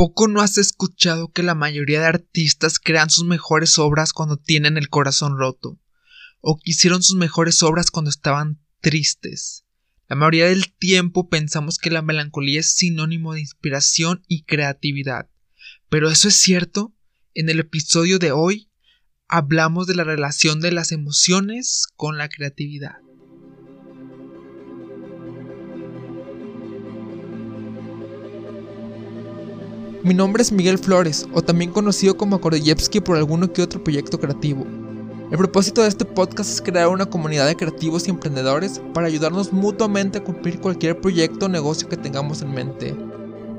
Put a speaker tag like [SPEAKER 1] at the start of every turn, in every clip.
[SPEAKER 1] poco no has escuchado que la mayoría de artistas crean sus mejores obras cuando tienen el corazón roto? ¿O que hicieron sus mejores obras cuando estaban tristes? La mayoría del tiempo pensamos que la melancolía es sinónimo de inspiración y creatividad. ¿Pero eso es cierto? En el episodio de hoy hablamos de la relación de las emociones con la creatividad. Mi nombre es Miguel Flores, o también conocido como Kordeyevsky por alguno que otro proyecto creativo. El propósito de este podcast es crear una comunidad de creativos y emprendedores para ayudarnos mutuamente a cumplir cualquier proyecto o negocio que tengamos en mente.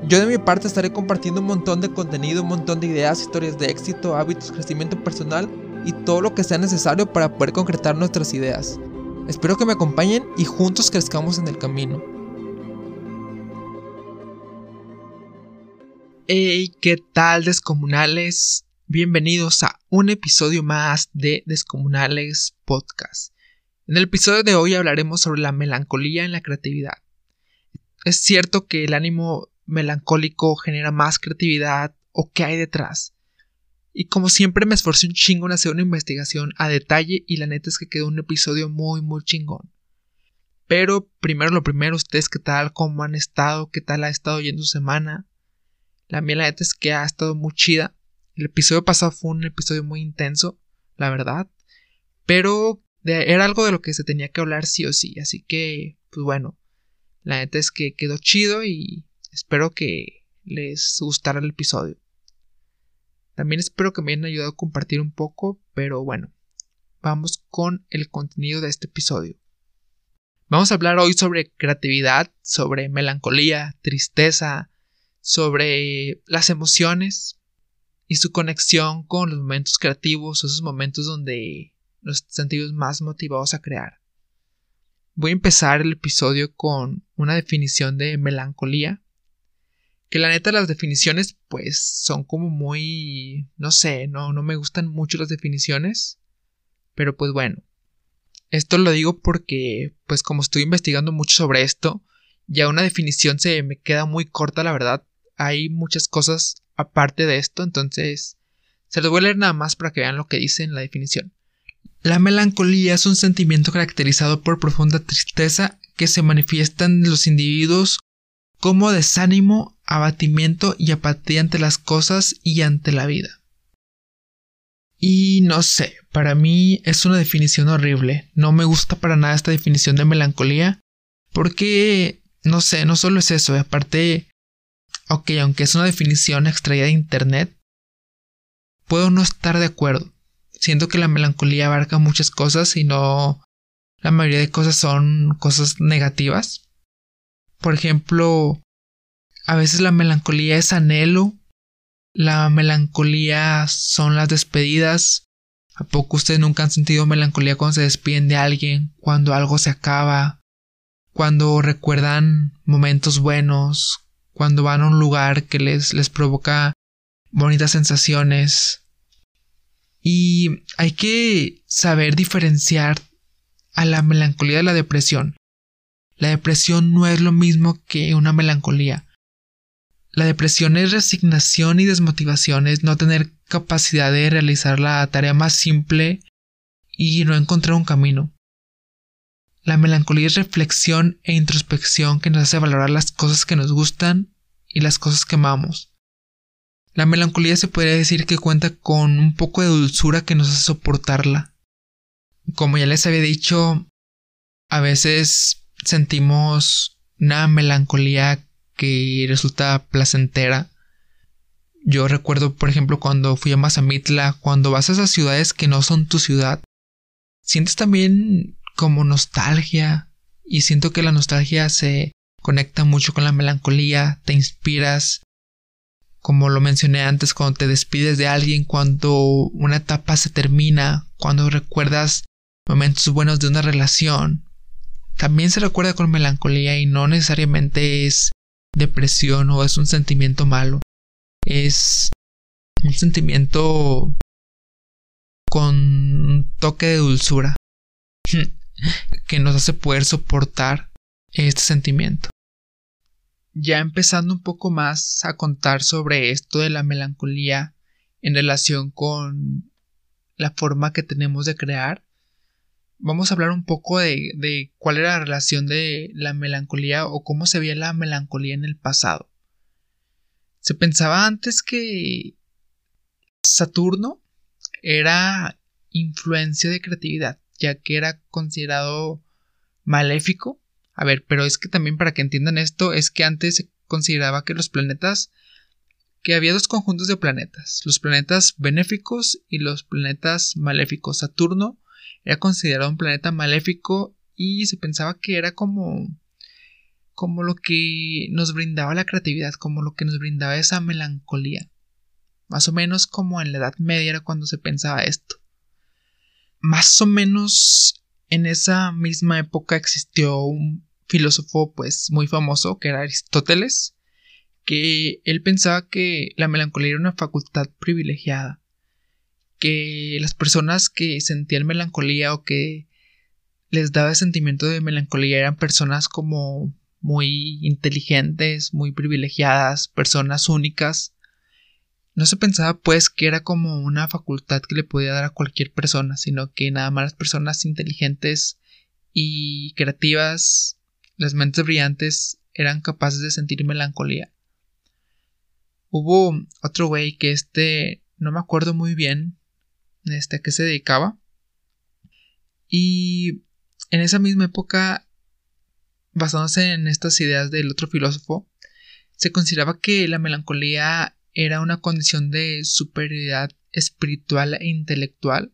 [SPEAKER 1] Yo de mi parte estaré compartiendo un montón de contenido, un montón de ideas, historias de éxito, hábitos, crecimiento personal y todo lo que sea necesario para poder concretar nuestras ideas. Espero que me acompañen y juntos crezcamos en el camino. Hey, ¿qué tal descomunales? Bienvenidos a un episodio más de Descomunales Podcast. En el episodio de hoy hablaremos sobre la melancolía en la creatividad. Es cierto que el ánimo melancólico genera más creatividad o qué hay detrás. Y como siempre me esforcé un chingo en hacer una investigación a detalle y la neta es que quedó un episodio muy muy chingón. Pero primero lo primero, ustedes qué tal, cómo han estado, qué tal ha estado yendo su semana, la la neta es que ha estado muy chida. El episodio pasado fue un episodio muy intenso, la verdad. Pero era algo de lo que se tenía que hablar sí o sí. Así que, pues bueno, la neta es que quedó chido y espero que les gustara el episodio. También espero que me hayan ayudado a compartir un poco, pero bueno, vamos con el contenido de este episodio. Vamos a hablar hoy sobre creatividad, sobre melancolía, tristeza, sobre las emociones y su conexión con los momentos creativos, esos momentos donde nos sentimos más motivados a crear. Voy a empezar el episodio con una definición de melancolía. Que la neta las definiciones pues son como muy... no sé, no, no me gustan mucho las definiciones. Pero pues bueno. Esto lo digo porque pues como estoy investigando mucho sobre esto, ya una definición se me queda muy corta la verdad hay muchas cosas aparte de esto, entonces se los voy a leer nada más para que vean lo que dice en la definición. La melancolía es un sentimiento caracterizado por profunda tristeza que se manifiesta en los individuos como desánimo, abatimiento y apatía ante las cosas y ante la vida. Y no sé, para mí es una definición horrible. No me gusta para nada esta definición de melancolía. Porque, no sé, no solo es eso, aparte Ok, aunque es una definición extraída de Internet, puedo no estar de acuerdo. Siento que la melancolía abarca muchas cosas y no la mayoría de cosas son cosas negativas. Por ejemplo, a veces la melancolía es anhelo, la melancolía son las despedidas. ¿A poco ustedes nunca han sentido melancolía cuando se despiden de alguien, cuando algo se acaba, cuando recuerdan momentos buenos, cuando van a un lugar que les, les provoca bonitas sensaciones. Y hay que saber diferenciar a la melancolía de la depresión. La depresión no es lo mismo que una melancolía. La depresión es resignación y desmotivación, es no tener capacidad de realizar la tarea más simple y no encontrar un camino. La melancolía es reflexión e introspección que nos hace valorar las cosas que nos gustan y las cosas que amamos. La melancolía se podría decir que cuenta con un poco de dulzura que nos hace soportarla. Como ya les había dicho, a veces sentimos una melancolía que resulta placentera. Yo recuerdo, por ejemplo, cuando fui a Mazamitla, cuando vas a esas ciudades que no son tu ciudad, sientes también como nostalgia y siento que la nostalgia se conecta mucho con la melancolía, te inspiras, como lo mencioné antes, cuando te despides de alguien, cuando una etapa se termina, cuando recuerdas momentos buenos de una relación, también se recuerda con melancolía y no necesariamente es depresión o es un sentimiento malo, es un sentimiento con toque de dulzura. Que nos hace poder soportar este sentimiento. ya empezando un poco más a contar sobre esto de la melancolía en relación con la forma que tenemos de crear, vamos a hablar un poco de, cuál era la relación de la melancolía o cómo se veía la melancolía en el pasado. Se pensaba antes que Saturno era influencia de creatividad, ya que era considerado maléfico. A ver, pero es que también para que entiendan esto, es que antes se consideraba que los planetas, que había dos conjuntos de planetas, los planetas benéficos y los planetas maléficos. Saturno era considerado un planeta maléfico y se pensaba que era como como lo que nos brindaba la creatividad, como lo que nos brindaba esa melancolía. Más o menos como en la Edad Media era cuando se pensaba esto. Más o menos en esa misma época existió un filósofo pues muy famoso que era Aristóteles, que él pensaba que la melancolía era una facultad privilegiada, que las personas que sentían melancolía o que les daba sentimiento de melancolía eran personas como muy inteligentes, muy privilegiadas, personas únicas. No se pensaba pues que era como una facultad que le podía dar a cualquier persona, sino que nada más las personas inteligentes y creativas, las mentes brillantes, eran capaces de sentir melancolía. Hubo otro güey que este no me acuerdo muy bien este, a qué se dedicaba. Y en esa misma época basándose en estas ideas del otro filósofo, se consideraba que la melancolía era una condición de superioridad espiritual e intelectual.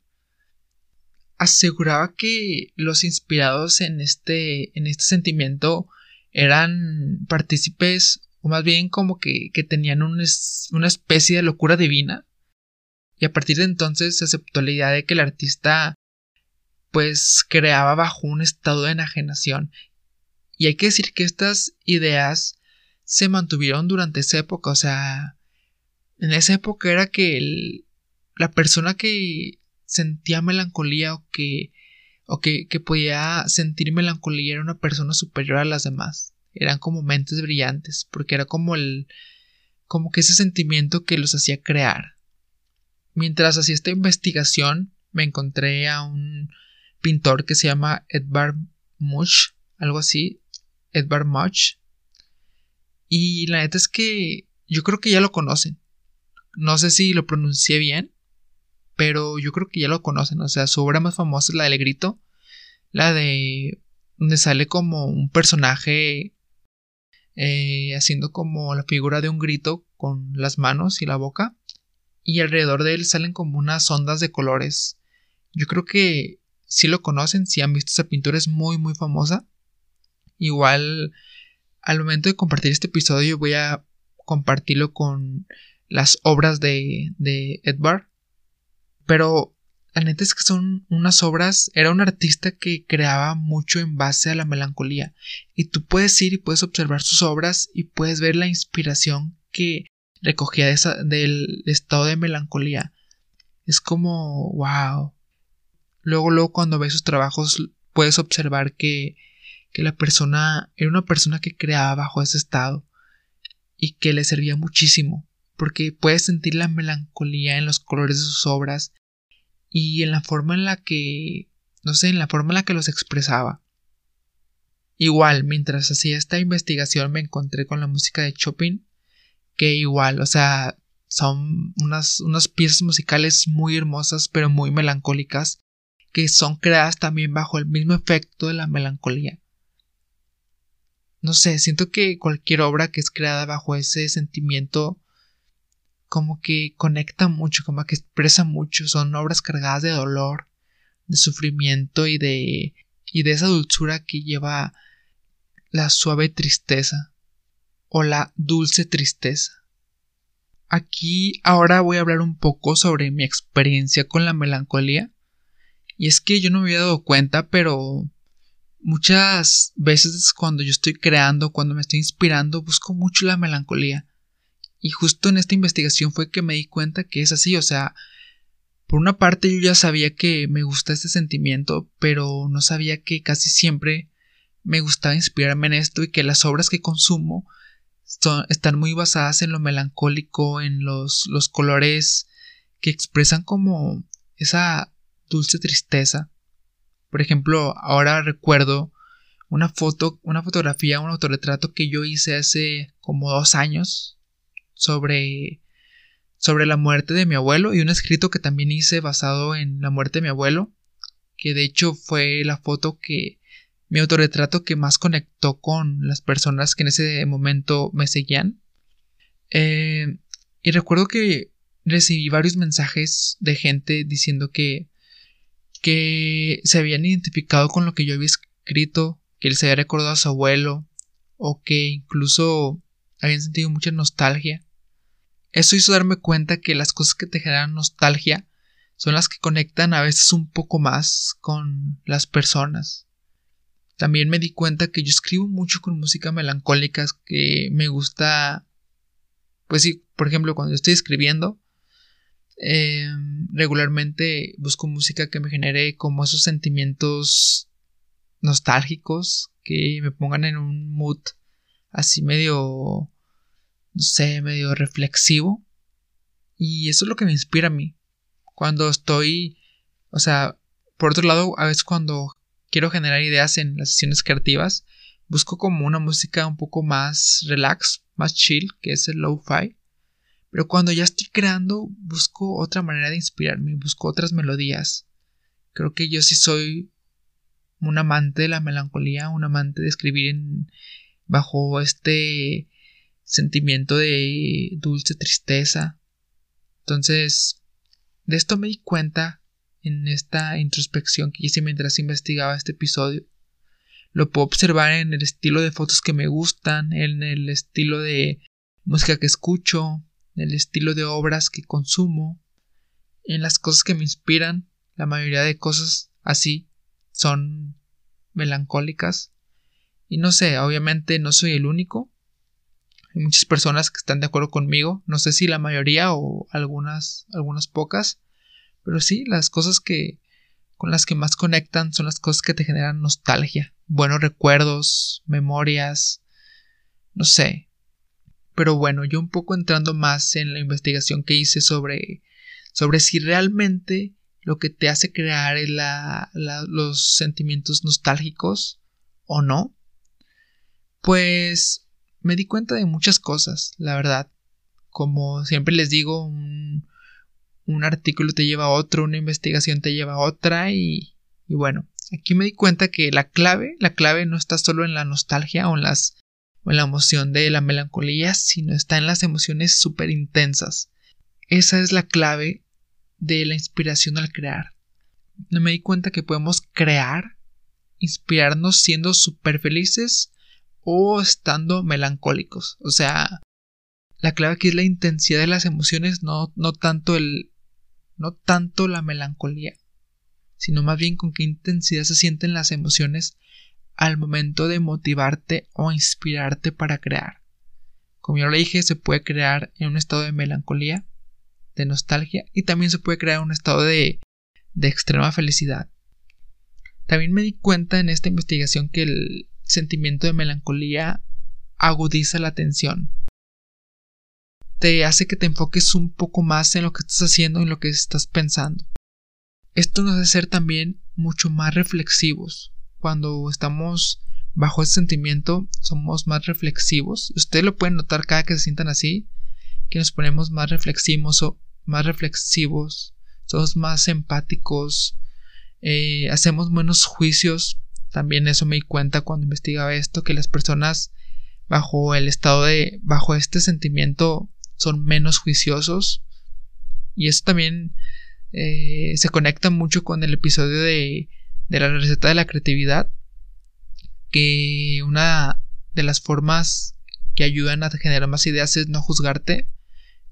[SPEAKER 1] Aseguraba que los inspirados en este, en este sentimiento eran partícipes, o más bien como que, tenían una especie de locura divina. Y a partir de entonces se aceptó la idea de que el artista pues creaba bajo un estado de enajenación y hay que decir que estas ideas se mantuvieron durante esa época, o sea, en esa época era que la persona que sentía melancolía o que o que, que, podía sentir melancolía era una persona superior a las demás. Eran como mentes brillantes, porque era como el como que ese sentimiento que los hacía crear. Mientras hacía esta investigación, me encontré a un pintor que se llama Edvard Munch, algo así, Edvard Munch. Y la neta es que yo creo que ya lo conocen. No sé si lo pronuncié bien, pero yo creo que ya lo conocen. O sea, su obra más famosa es la del grito. La de donde sale como un personaje eh, haciendo como la figura de un grito con las manos y la boca. Y alrededor de él salen como unas ondas de colores. Yo creo que si lo conocen, si han visto esa pintura, es muy muy famosa. Igual al momento de compartir este episodio voy a compartirlo con las obras de, de Edvard. Pero la neta es que son unas obras, era un artista que creaba mucho en base a la melancolía. Y tú puedes ir y puedes observar sus obras y puedes ver la inspiración que recogía de esa, del estado de melancolía. Es como, wow. Luego, luego cuando ves sus trabajos puedes observar que que la persona era una persona que creaba bajo ese estado y que le servía muchísimo, porque puedes sentir la melancolía en los colores de sus obras y en la forma en la que, no sé, en la forma en la que los expresaba. Igual, mientras hacía esta investigación me encontré con la música de Chopin, que igual, o sea, son unas, unas piezas musicales muy hermosas pero muy melancólicas, que son creadas también bajo el mismo efecto de la melancolía no sé, siento que cualquier obra que es creada bajo ese sentimiento como que conecta mucho, como que expresa mucho, son obras cargadas de dolor, de sufrimiento y de y de esa dulzura que lleva la suave tristeza o la dulce tristeza. Aquí ahora voy a hablar un poco sobre mi experiencia con la melancolía. Y es que yo no me había dado cuenta, pero Muchas veces cuando yo estoy creando, cuando me estoy inspirando, busco mucho la melancolía. Y justo en esta investigación fue que me di cuenta que es así, o sea, por una parte yo ya sabía que me gusta este sentimiento, pero no sabía que casi siempre me gustaba inspirarme en esto y que las obras que consumo están muy basadas en lo melancólico, en los, los colores que expresan como esa dulce tristeza. Por ejemplo, ahora recuerdo una foto, una fotografía, un autorretrato que yo hice hace como dos años sobre, sobre la muerte de mi abuelo y un escrito que también hice basado en la muerte de mi abuelo, que de hecho fue la foto que mi autorretrato que más conectó con las personas que en ese momento me seguían. Eh, y recuerdo que recibí varios mensajes de gente diciendo que, que se habían identificado con lo que yo había escrito, que él se había recordado a su abuelo, o que incluso habían sentido mucha nostalgia. Eso hizo darme cuenta que las cosas que te generan nostalgia son las que conectan a veces un poco más con las personas. También me di cuenta que yo escribo mucho con música melancólica que me gusta. Pues sí, por ejemplo, cuando estoy escribiendo, em, regularmente busco música que me genere como esos sentimientos nostálgicos que me pongan en un mood así medio, sé, medio reflexivo. Y eso es lo que me inspira a mí. Cuando estoy, o sea, por otro lado, a veces cuando quiero generar ideas en las sesiones creativas, busco como una música un poco más relax, más chill, que es el lo-fi. Pero cuando ya estoy creando, busco otra manera de inspirarme, busco otras melodías. Creo que yo sí soy un amante de la melancolía, un amante de escribir en, bajo este sentimiento de dulce tristeza. Entonces, de esto me di cuenta en esta introspección que hice mientras investigaba este episodio. Lo puedo observar en el estilo de fotos que me gustan, en el estilo de música que escucho, en el estilo de obras que consumo, en las cosas que me inspiran. La mayoría de cosas así son melancólicas. Y no sé, obviamente no soy el único. Muchas personas que están de acuerdo conmigo. No sé si la mayoría o algunas, algunas pocas. Pero sí, las cosas que con las que más conectan son las cosas que te generan nostalgia, buenos recuerdos, memorias, no sé. Pero bueno, yo un poco entrando más en la investigación que hice sobre sobre si realmente lo que te hace crear es la, los sentimientos nostálgicos o no, pues me di cuenta de muchas cosas, la verdad. Como siempre les digo, un, artículo te lleva a otro, una investigación te lleva a otra y, y bueno, aquí me di cuenta que la clave, la clave no está solo en la nostalgia o en las o en la emoción de la melancolía, sino está en las emociones súper intensas. Esa es la clave de la inspiración al crear. No me di cuenta que podemos crear, inspirarnos siendo súper felices o estando melancólicos. O sea, la clave aquí es la intensidad de las emociones, no, no tanto el, no tanto la melancolía, sino más bien con qué intensidad se sienten las emociones al momento de motivarte o inspirarte para crear. Como ya lo dije, se puede crear en un estado de melancolía, de nostalgia y también se puede crear un estado de, de extrema felicidad. También me di cuenta en esta investigación que el sentimiento de melancolía agudiza la atención te hace que te enfoques un poco más en lo que estás haciendo y en lo que estás pensando. Esto nos hace ser también mucho más reflexivos. Cuando estamos bajo ese sentimiento, somos más reflexivos. Ustedes lo pueden notar cada que se sientan así, que nos ponemos más reflexivos o más reflexivos, somos más empáticos, eh, hacemos menos juicios. También eso me di cuenta cuando investigaba esto, que las personas bajo el estado de, bajo este sentimiento son menos juiciosos. Y eso también eh, se conecta mucho con el episodio de, de la receta de la creatividad. Que una de las formas que ayudan a generar más ideas es no juzgarte.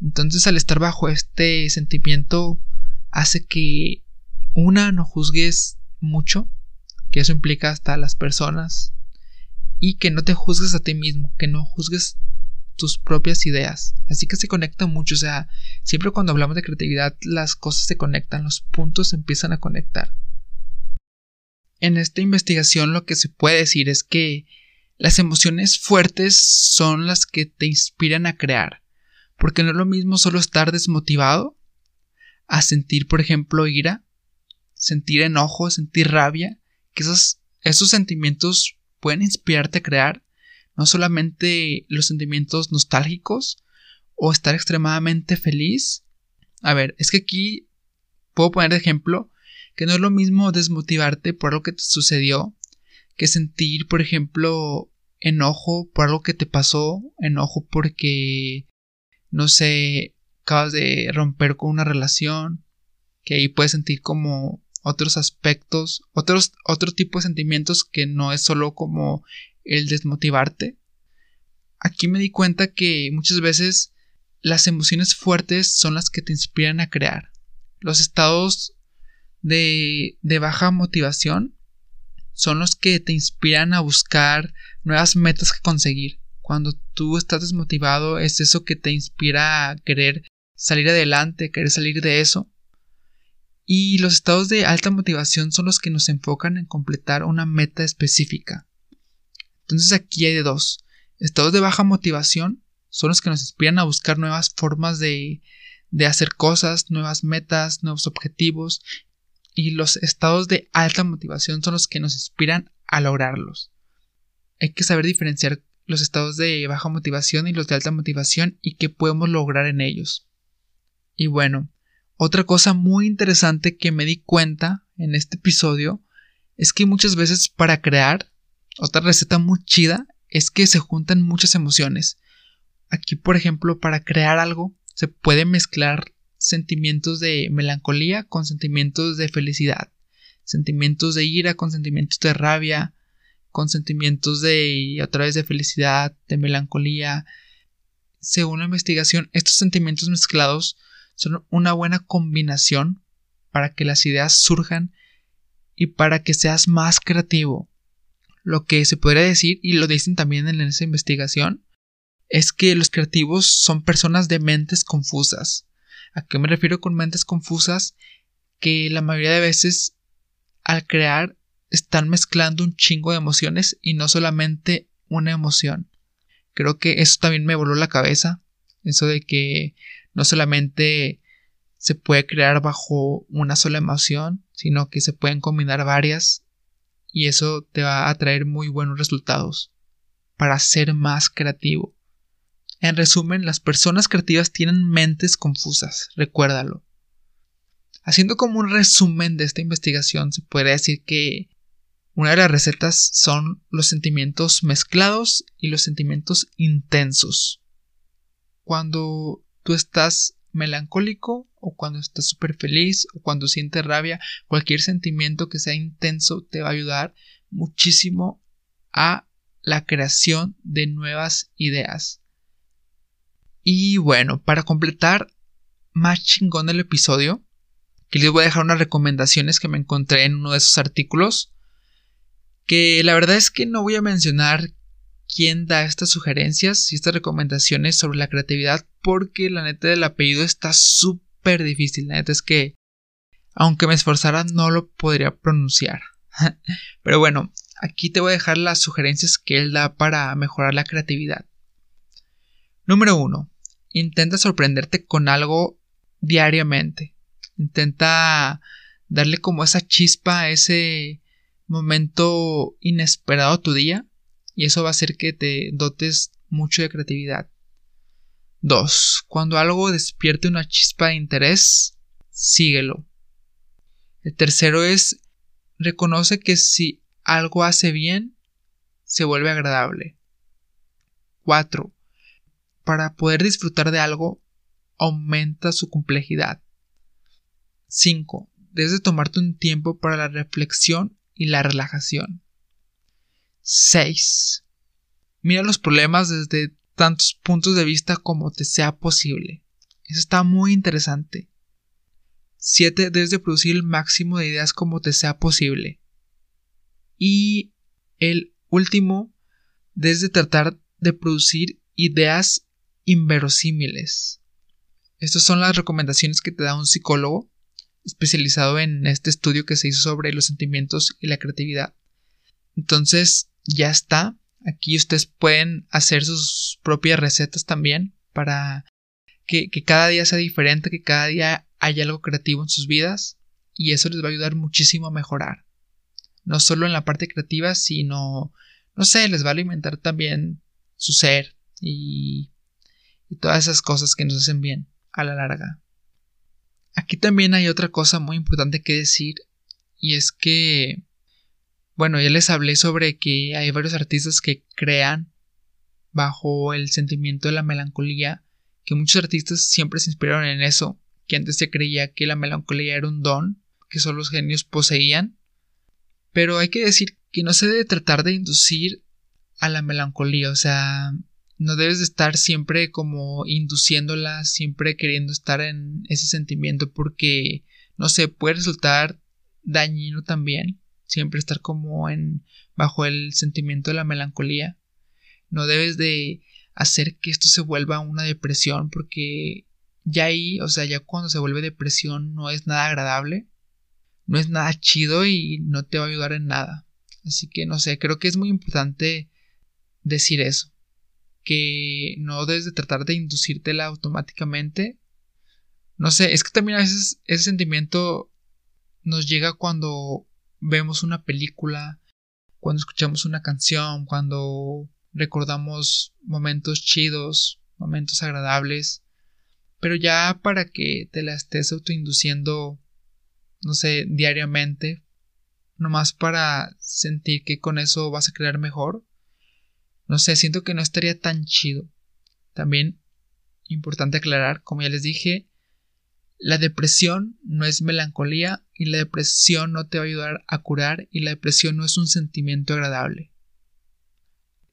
[SPEAKER 1] Entonces al estar bajo este sentimiento hace que una no juzgues mucho, que eso implica hasta las personas, y que no te juzgues a ti mismo, que no juzgues tus propias ideas. Así que se conecta mucho, o sea, siempre cuando hablamos de creatividad las cosas se conectan, los puntos empiezan a conectar. En esta investigación lo que se puede decir es que Las emociones fuertes son las que te inspiran a crear, porque no es lo mismo solo estar desmotivado a sentir, por ejemplo, ira, sentir enojo, sentir rabia, que esos, esos sentimientos pueden inspirarte a crear, no solamente los sentimientos nostálgicos o estar extremadamente feliz. A ver, es que aquí puedo poner de ejemplo que no es lo mismo desmotivarte por algo que te sucedió que sentir, por ejemplo, enojo por algo que te pasó, enojo porque, no sé, acabas de romper con una relación, que ahí puedes sentir como otros aspectos, otros, otro tipo de sentimientos que no es solo como el desmotivarte. Aquí me di cuenta que muchas veces las emociones fuertes son las que te inspiran a crear. Los estados de, de baja motivación son los que te inspiran a buscar nuevas metas que conseguir. Cuando tú estás desmotivado es eso que te inspira a querer salir adelante, querer salir de eso. Y los estados de alta motivación son los que nos enfocan en completar una meta específica. Entonces aquí hay de dos. Estados de baja motivación son los que nos inspiran a buscar nuevas formas de, de hacer cosas, nuevas metas, nuevos objetivos y los estados de alta motivación son los que nos inspiran a lograrlos. Hay que saber diferenciar los estados de baja motivación y los de alta motivación y qué podemos lograr en ellos. Y bueno, otra cosa muy interesante que me di cuenta en este episodio es que muchas veces para crear, otra receta muy chida es que se juntan muchas emociones. Aquí, por ejemplo, para crear algo se puede mezclar sentimientos de melancolía con sentimientos de felicidad, sentimientos de ira con sentimientos de rabia, con sentimientos de otra vez de felicidad, de melancolía. Según la investigación, estos sentimientos mezclados son una buena combinación para que las ideas surjan y para que seas más creativo. Lo que se podría decir, y lo dicen también en esa investigación, es que los creativos son personas de mentes confusas. ¿A qué me refiero con mentes confusas? Que la mayoría de veces al crear están mezclando un chingo de emociones y no solamente una emoción. Creo que eso también me voló la cabeza. Eso de que no solamente se puede crear bajo una sola emoción, sino que se pueden combinar varias y eso te va a traer muy buenos resultados para ser más creativo. En resumen, las personas creativas tienen mentes confusas, recuérdalo. Haciendo como un resumen de esta investigación, se puede decir que una de las recetas son los sentimientos mezclados y los sentimientos intensos. Cuando tú estás melancólico o cuando estás súper feliz o cuando sientes rabia, cualquier sentimiento que sea intenso te va a ayudar muchísimo a la creación de nuevas ideas. Y bueno, para completar más chingón el episodio, que les voy a dejar unas recomendaciones que me encontré en uno de esos artículos. Que la verdad es que no voy a mencionar quién da estas sugerencias y estas recomendaciones sobre la creatividad, porque la neta del apellido está súper difícil. La neta es que, aunque me esforzara, no lo podría pronunciar. Pero bueno, aquí te voy a dejar las sugerencias que él da para mejorar la creatividad. Número 1. Intenta sorprenderte con algo diariamente. Intenta darle como esa chispa, ese momento inesperado a tu día y eso va a hacer que te dotes mucho de creatividad. 2. Cuando algo despierte una chispa de interés, síguelo. El tercero es reconoce que si algo hace bien, se vuelve agradable. 4 para poder disfrutar de algo aumenta su complejidad. 5. Debes de tomarte un tiempo para la reflexión y la relajación. 6. Mira los problemas desde tantos puntos de vista como te sea posible. Eso está muy interesante. 7. Debes de producir el máximo de ideas como te sea posible. Y el último, debes de tratar de producir ideas inverosímiles. Estas son las recomendaciones que te da un psicólogo especializado en este estudio que se hizo sobre los sentimientos y la creatividad. Entonces, ya está. Aquí ustedes pueden hacer sus propias recetas también para que, cada día sea diferente, que cada día haya algo creativo en sus vidas y eso les va a ayudar muchísimo a mejorar. No solo en la parte creativa, sino, no sé, les va a alimentar también su ser y, y todas esas cosas que nos hacen bien a la larga. Aquí también hay otra cosa muy importante que decir y es que, bueno, ya les hablé sobre que hay varios artistas que crean bajo el sentimiento de la melancolía, que muchos artistas siempre se inspiraron en eso, que antes se creía que la melancolía era un don que solo los genios poseían, pero hay que decir que no se debe tratar de inducir a la melancolía, o sea, no debes de estar siempre como induciéndola, siempre queriendo estar en ese sentimiento porque, no sé, puede resultar dañino también, siempre estar como en bajo el sentimiento de la melancolía. No debes de hacer que esto se vuelva una depresión porque ya ahí, o sea, ya cuando se vuelve depresión no es nada agradable, no es nada chido y no te va a ayudar en nada. Así que no sé, creo que es muy importante decir eso que no debes de tratar de inducírtela automáticamente. No sé, es que también a veces ese sentimiento nos llega cuando vemos una película, cuando escuchamos una canción, cuando recordamos momentos chidos, momentos agradables. Pero ya para que te la estés autoinduciendo, no sé, diariamente, nomás para sentir que con eso vas a crear mejor, no sé, siento que no estaría tan chido. También importante aclarar, como ya les dije, la depresión no es melancolía y la depresión no te va a ayudar a curar y la depresión no es un sentimiento agradable.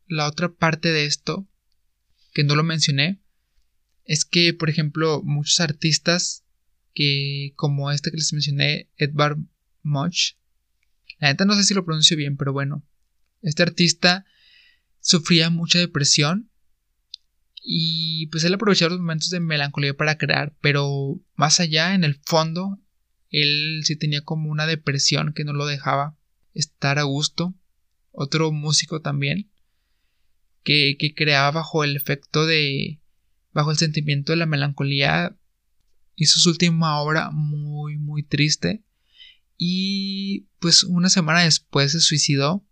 [SPEAKER 1] La otra parte de esto, que no lo mencioné, es que, por ejemplo, muchos artistas que, como este que les mencioné, Edvard Munch, la neta no sé si lo pronuncio bien, pero bueno, este artista sufría mucha depresión y pues él aprovechaba los momentos de melancolía para crear, pero más allá, en el fondo, él sí tenía como una depresión que no lo dejaba estar a gusto. Otro músico también, que, que creaba bajo el efecto de, bajo el sentimiento de la melancolía, hizo su última obra muy, muy triste. Y pues una semana después se suicidó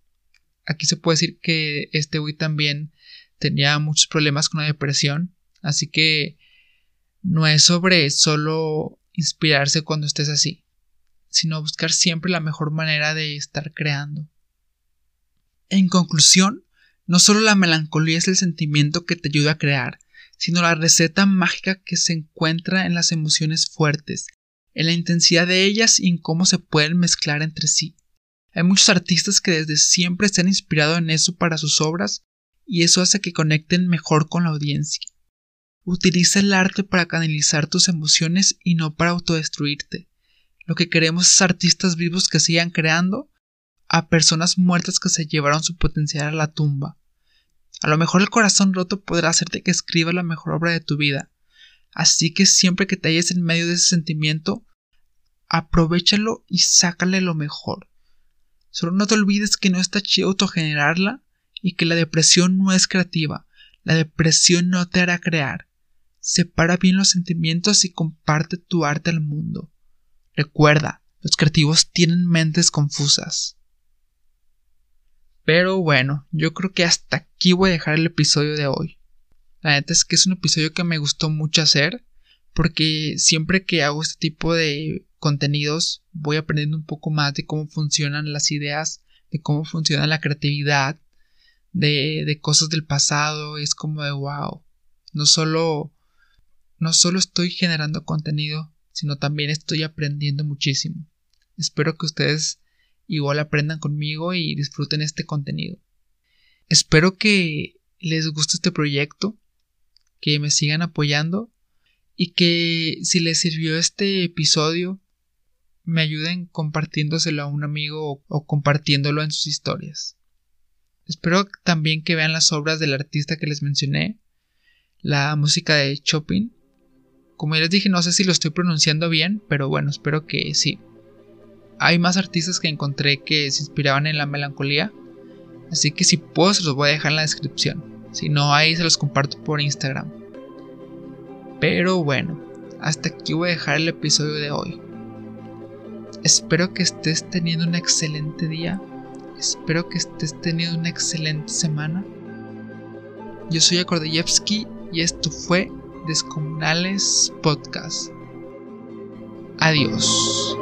[SPEAKER 1] aquí se puede decir que este güey también tenía muchos problemas con la depresión, así que no es sobre solo inspirarse cuando estés así, sino buscar siempre la mejor manera de estar creando. En conclusión, no solo la melancolía es el sentimiento que te ayuda a crear, sino la receta mágica que se encuentra en las emociones fuertes, en la intensidad de ellas y en cómo se pueden mezclar entre sí. Hay muchos artistas que desde siempre se han inspirado en eso para sus obras y eso hace que conecten mejor con la audiencia. Utiliza el arte para canalizar tus emociones y no para autodestruirte. Lo que queremos es artistas vivos que sigan creando a personas muertas que se llevaron su potencial a la tumba. A lo mejor el corazón roto podrá hacerte que escribas la mejor obra de tu vida. Así que siempre que te halles en medio de ese sentimiento, aprovechalo y sácale lo mejor. Solo no te olvides que no está chido autogenerarla y que la depresión no es creativa. La depresión no te hará crear. Separa bien los sentimientos y comparte tu arte al mundo. Recuerda, los creativos tienen mentes confusas. Pero bueno, yo creo que hasta aquí voy a dejar el episodio de hoy. La neta es que es un episodio que me gustó mucho hacer porque siempre que hago este tipo de contenidos voy aprendiendo un poco más de cómo funcionan las ideas, de cómo funciona la creatividad, de, de cosas del pasado. Es como de wow. No solo, no solo estoy generando contenido, sino también estoy aprendiendo muchísimo. Espero que ustedes igual aprendan conmigo y disfruten este contenido. Espero que les guste este proyecto, que me sigan apoyando y que si les sirvió este episodio me ayuden compartiéndoselo a un amigo o, compartiéndolo en sus historias. Espero también que vean las obras del artista que les mencioné, la música de Chopin. Como ya les dije, no sé si lo estoy pronunciando bien, pero bueno, espero que sí. Hay más artistas que encontré que se inspiraban en la melancolía, así que si puedo se los voy a dejar en la descripción. Si no, ahí se los comparto por Instagram. Pero bueno, hasta aquí voy a dejar el episodio de hoy. Espero que estés teniendo un excelente día Espero que estés teniendo una excelente semana. Yo soy Akordeyevsky y esto fue Descomunales Podcast. Adiós.